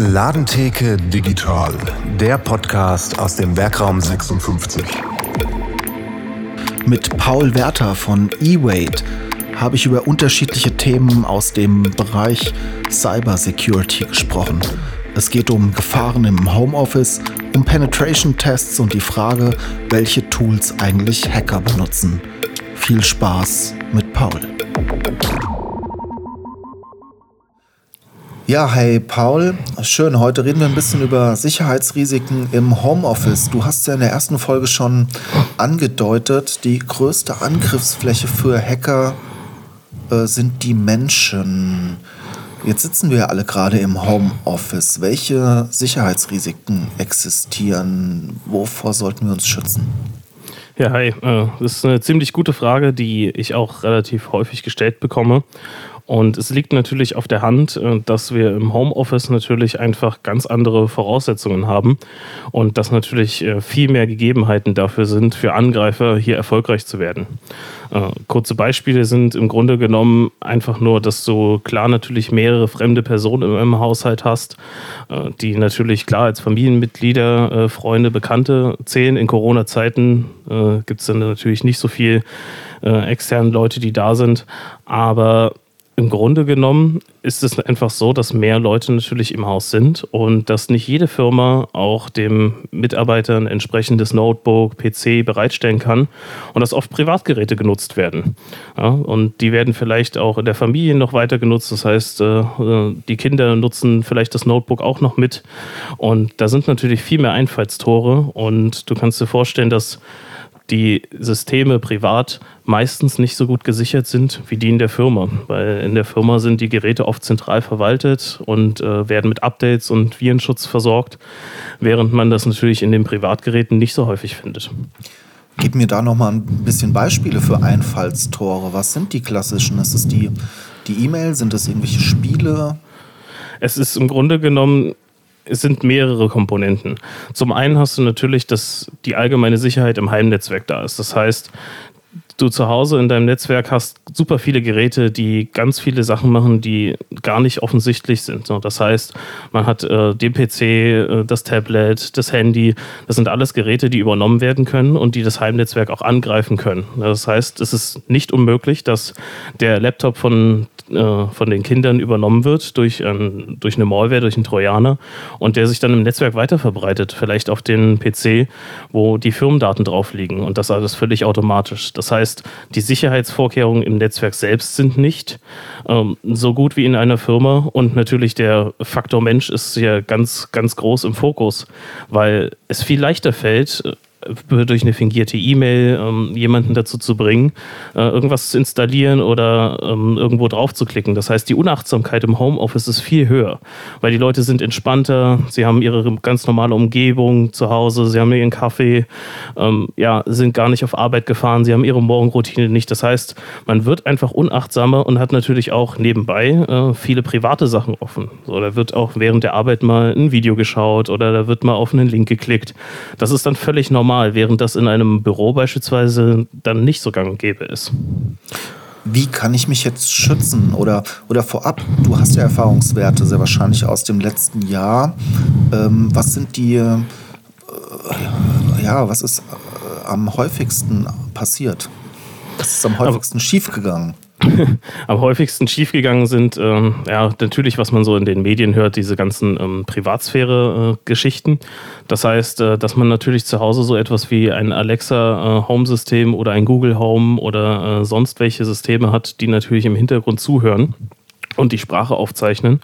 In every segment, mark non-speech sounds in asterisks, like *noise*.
Ladentheke Digital, der Podcast aus dem Werkraum 56. Mit Paul Werther von eWait habe ich über unterschiedliche Themen aus dem Bereich Cybersecurity gesprochen. Es geht um Gefahren im Homeoffice, um Penetration-Tests und die Frage, welche Tools eigentlich Hacker benutzen. Viel Spaß mit Paul. Ja, hey Paul, schön. Heute reden wir ein bisschen über Sicherheitsrisiken im Homeoffice. Du hast ja in der ersten Folge schon angedeutet, die größte Angriffsfläche für Hacker äh, sind die Menschen. Jetzt sitzen wir alle gerade im Homeoffice. Welche Sicherheitsrisiken existieren? Wovor sollten wir uns schützen? Ja, hi. Äh, das ist eine ziemlich gute Frage, die ich auch relativ häufig gestellt bekomme. Und es liegt natürlich auf der Hand, äh, dass wir im Homeoffice natürlich einfach ganz andere Voraussetzungen haben und dass natürlich äh, viel mehr Gegebenheiten dafür sind, für Angreifer hier erfolgreich zu werden. Äh, kurze Beispiele sind im Grunde genommen einfach nur, dass du klar natürlich mehrere fremde Personen im Haushalt hast, die natürlich klar als Familienmitglieder, Freunde, Bekannte zählen. In Corona-Zeiten gibt es dann natürlich nicht so viel externen Leute, die da sind, aber im Grunde genommen ist es einfach so, dass mehr Leute natürlich im Haus sind und dass nicht jede Firma auch dem Mitarbeiter ein entsprechendes Notebook, PC bereitstellen kann und dass oft Privatgeräte genutzt werden. Ja, und die werden vielleicht auch in der Familie noch weiter genutzt. Das heißt, äh, die Kinder nutzen vielleicht das Notebook auch noch mit. Und da sind natürlich viel mehr Einfallstore und du kannst dir vorstellen, dass die Systeme privat meistens nicht so gut gesichert sind wie die in der Firma. Weil in der Firma sind die Geräte oft zentral verwaltet und äh, werden mit Updates und Virenschutz versorgt, während man das natürlich in den Privatgeräten nicht so häufig findet. Gib mir da noch mal ein bisschen Beispiele für Einfallstore. Was sind die klassischen? Ist es die E-Mail? Sind es irgendwelche Spiele? Es ist im Grunde genommen es sind mehrere Komponenten. Zum einen hast du natürlich, dass die allgemeine Sicherheit im Heimnetzwerk da ist. Das heißt, du zu Hause in deinem Netzwerk hast super viele Geräte, die ganz viele Sachen machen, die gar nicht offensichtlich sind. Das heißt, man hat äh, den PC, äh, das Tablet, das Handy. Das sind alles Geräte, die übernommen werden können und die das Heimnetzwerk auch angreifen können. Das heißt, es ist nicht unmöglich, dass der Laptop von äh, von den Kindern übernommen wird durch, ein, durch eine Malware, durch einen Trojaner und der sich dann im Netzwerk weiter verbreitet, vielleicht auf den PC, wo die Firmendaten drauf liegen und das alles völlig automatisch. Das heißt, die Sicherheitsvorkehrungen im Netzwerk selbst sind nicht ähm, so gut wie in einer Firma und natürlich der Faktor Mensch ist ja ganz, ganz groß im Fokus, weil es viel leichter fällt, durch eine fingierte E-Mail ähm, jemanden dazu zu bringen, äh, irgendwas zu installieren oder ähm, irgendwo drauf zu klicken. Das heißt, die Unachtsamkeit im Homeoffice ist viel höher, weil die Leute sind entspannter, sie haben ihre ganz normale Umgebung zu Hause, sie haben ihren Kaffee, ähm, ja, sind gar nicht auf Arbeit gefahren, sie haben ihre Morgenroutine nicht. Das heißt, man wird einfach unachtsamer und hat natürlich auch nebenbei äh, viele private Sachen offen. So, da wird auch während der Arbeit mal ein Video geschaut oder da wird mal auf einen Link geklickt. Das ist dann völlig normal normal, während das in einem Büro beispielsweise dann nicht so gang und gäbe ist. Wie kann ich mich jetzt schützen? Oder, oder vorab, du hast ja Erfahrungswerte sehr wahrscheinlich aus dem letzten Jahr. Ähm, was sind die, äh, ja, was ist äh, am häufigsten passiert? Was ist am häufigsten schiefgegangen? *laughs* am häufigsten schiefgegangen sind, ähm, ja, natürlich, was man so in den Medien hört, diese ganzen ähm, Privatsphäre-Geschichten. das heißt, äh, dass man natürlich zu Hause so etwas wie ein Alexa-Home-System äh, oder ein Google Home oder äh, sonst welche Systeme hat, die natürlich im Hintergrund zuhören und die Sprache aufzeichnen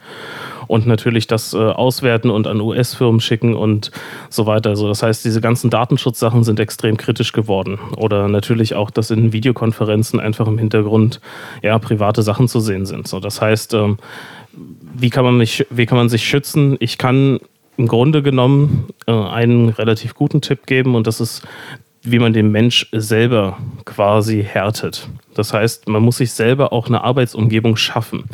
und natürlich das äh, auswerten und an US-Firmen schicken und so weiter. Also das heißt, diese ganzen Datenschutzsachen sind extrem kritisch geworden. Oder natürlich auch, dass in Videokonferenzen einfach im Hintergrund ja, private Sachen zu sehen sind. So, das heißt, ähm, wie, kann man mich, wie kann man sich schützen? Ich kann im Grunde genommen äh, einen relativ guten Tipp geben und das ist wie man den Mensch selber quasi härtet. Das heißt, man muss sich selber auch eine Arbeitsumgebung schaffen.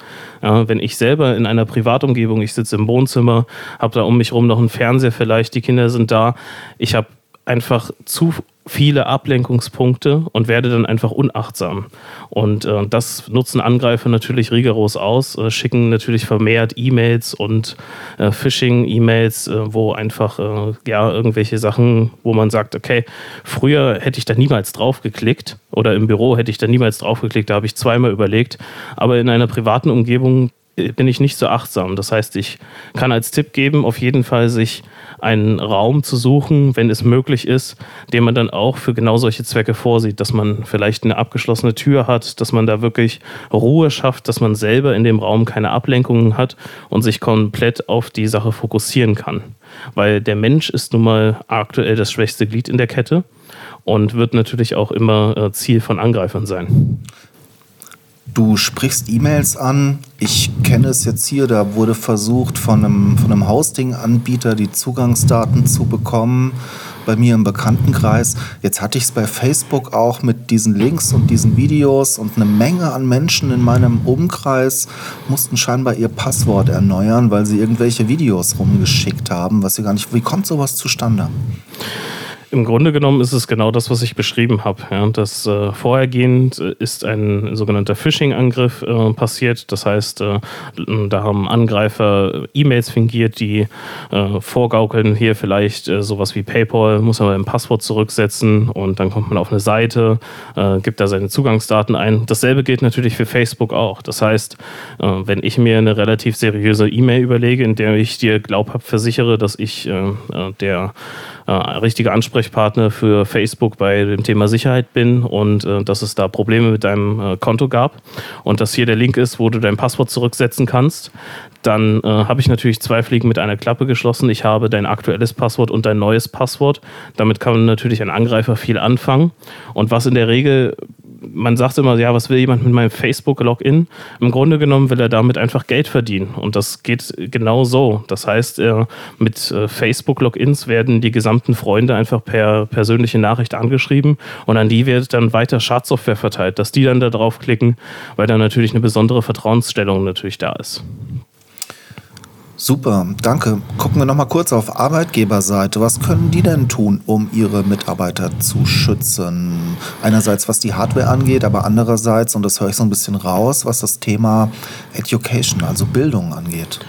Ja, wenn ich selber in einer Privatumgebung, ich sitze im Wohnzimmer, habe da um mich herum noch einen Fernseher vielleicht, die Kinder sind da, ich habe einfach zu viele Ablenkungspunkte und werde dann einfach unachtsam. Und äh, das nutzen Angreifer natürlich rigoros aus, äh, schicken natürlich vermehrt E-Mails und äh, Phishing-E-Mails, äh, wo einfach äh, ja irgendwelche Sachen, wo man sagt, okay, früher hätte ich da niemals drauf geklickt oder im Büro hätte ich da niemals drauf geklickt, da habe ich zweimal überlegt, aber in einer privaten Umgebung bin ich nicht so achtsam. Das heißt, ich kann als Tipp geben, auf jeden Fall sich einen Raum zu suchen, wenn es möglich ist, den man dann auch für genau solche Zwecke vorsieht, dass man vielleicht eine abgeschlossene Tür hat, dass man da wirklich Ruhe schafft, dass man selber in dem Raum keine Ablenkungen hat und sich komplett auf die Sache fokussieren kann. Weil der Mensch ist nun mal aktuell das schwächste Glied in der Kette und wird natürlich auch immer äh, Ziel von Angreifern sein. Du sprichst E-Mails an. Ich kenne es jetzt hier, da wurde versucht, von einem, von einem Hosting-Anbieter die Zugangsdaten zu bekommen, bei mir im Bekanntenkreis. Jetzt hatte ich es bei Facebook auch mit diesen Links und diesen Videos und eine Menge an Menschen in meinem Umkreis mussten scheinbar ihr Passwort erneuern, weil sie irgendwelche Videos rumgeschickt haben, was sie gar nicht. Wie kommt sowas zustande? Im Grunde genommen ist es genau das, was ich beschrieben habe. Ja, das äh, vorhergehend ist ein sogenannter Phishing-Angriff äh, passiert. Das heißt, äh, da haben Angreifer E-Mails fingiert, die äh, vorgaukeln, hier vielleicht äh, sowas wie PayPal, muss man ein Passwort zurücksetzen und dann kommt man auf eine Seite, äh, gibt da seine Zugangsdaten ein. Dasselbe gilt natürlich für Facebook auch. Das heißt, wenn ich mir eine relativ seriöse E-Mail überlege, in der ich dir glaubhaft versichere, dass ich der äh, richtiger Ansprechpartner für Facebook bei dem Thema Sicherheit bin und äh, dass es da Probleme mit deinem äh, Konto gab und dass hier der Link ist, wo du dein Passwort zurücksetzen kannst, dann äh, habe ich natürlich zwei Fliegen mit einer Klappe geschlossen. Ich habe dein aktuelles Passwort und dein neues Passwort. Damit kann natürlich ein Angreifer viel anfangen. Und was in der Regel man sagt immer, ja, was will jemand mit meinem Facebook-Login? Im Grunde genommen will er damit einfach Geld verdienen. Und das geht genau so. Das heißt, äh, mit Facebook-Logins werden die gesamten Freunde einfach per persönliche Nachricht angeschrieben und an die wird dann weiter Schadsoftware verteilt, dass die dann da draufklicken, weil da natürlich eine besondere Vertrauensstellung natürlich da ist. Super, danke. Gucken wir noch mal kurz auf Arbeitgeberseite. Was können die denn tun, um ihre Mitarbeiter zu schützen? Einerseits was die Hardware angeht, aber andererseits, und das höre ich so ein bisschen raus, was das Thema Education, also Bildung angeht.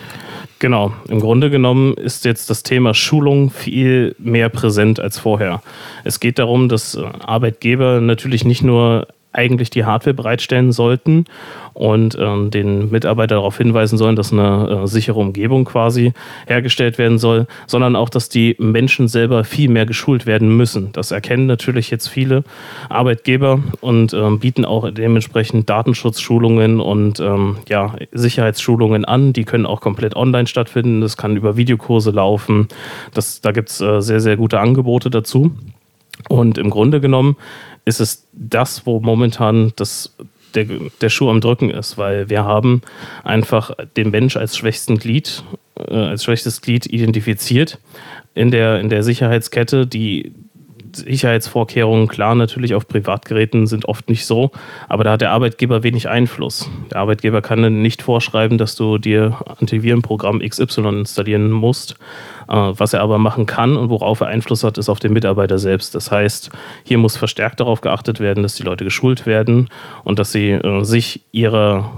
Genau, im Grunde genommen ist jetzt das Thema Schulung viel mehr präsent als vorher. Es geht darum, dass Arbeitgeber natürlich nicht nur eigentlich die Hardware bereitstellen sollten und ähm, den Mitarbeiter darauf hinweisen sollen, dass eine äh, sichere Umgebung quasi hergestellt werden soll, sondern auch, dass die Menschen selber viel mehr geschult werden müssen. Das erkennen natürlich jetzt viele Arbeitgeber und ähm, bieten auch dementsprechend Datenschutzschulungen und ähm, ja, Sicherheitsschulungen an. Die können auch komplett online stattfinden. Das kann über Videokurse laufen. Das, da gibt es äh, sehr, sehr gute Angebote dazu. Und im Grunde genommen ist es das, wo momentan das, der, der Schuh am Drücken ist, weil wir haben einfach den Mensch als schwächsten Glied, äh, als schwächstes Glied identifiziert in der, in der Sicherheitskette, die Sicherheitsvorkehrungen, klar, natürlich auf Privatgeräten sind oft nicht so, aber da hat der Arbeitgeber wenig Einfluss. Der Arbeitgeber kann nicht vorschreiben, dass du dir Antivirenprogramm XY installieren musst. Äh, was er aber machen kann und worauf er Einfluss hat, ist auf den Mitarbeiter selbst. Das heißt, hier muss verstärkt darauf geachtet werden, dass die Leute geschult werden und dass sie äh, sich ihrer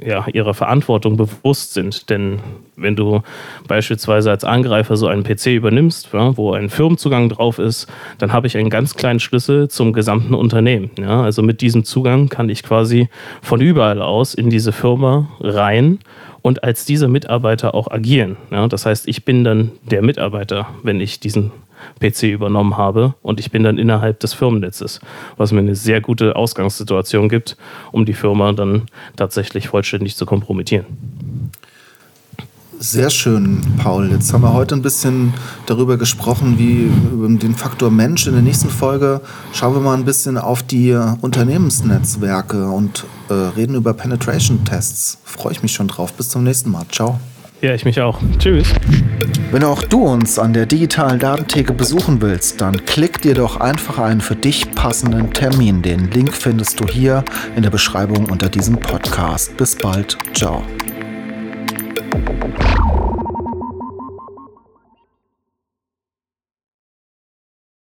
ja, ihrer Verantwortung bewusst sind. Denn wenn du beispielsweise als Angreifer so einen PC übernimmst, ja, wo ein Firmenzugang drauf ist, dann habe ich einen ganz kleinen Schlüssel zum gesamten Unternehmen. Ja. Also mit diesem Zugang kann ich quasi von überall aus in diese Firma rein und als dieser Mitarbeiter auch agieren. Ja. Das heißt, ich bin dann der Mitarbeiter, wenn ich diesen PC übernommen habe und ich bin dann innerhalb des Firmennetzes, was mir eine sehr gute Ausgangssituation gibt, um die Firma dann tatsächlich vollständig zu kompromittieren. Sehr schön, Paul. Jetzt haben wir heute ein bisschen darüber gesprochen, wie über den Faktor Mensch. In der nächsten Folge schauen wir mal ein bisschen auf die Unternehmensnetzwerke und äh, reden über Penetration-Tests. Freue ich mich schon drauf. Bis zum nächsten Mal. Ciao. Ja, ich mich auch. Tschüss. Wenn auch du uns an der digitalen Datentheke besuchen willst, dann klick dir doch einfach einen für dich passenden Termin. Den Link findest du hier in der Beschreibung unter diesem Podcast. Bis bald. Ciao.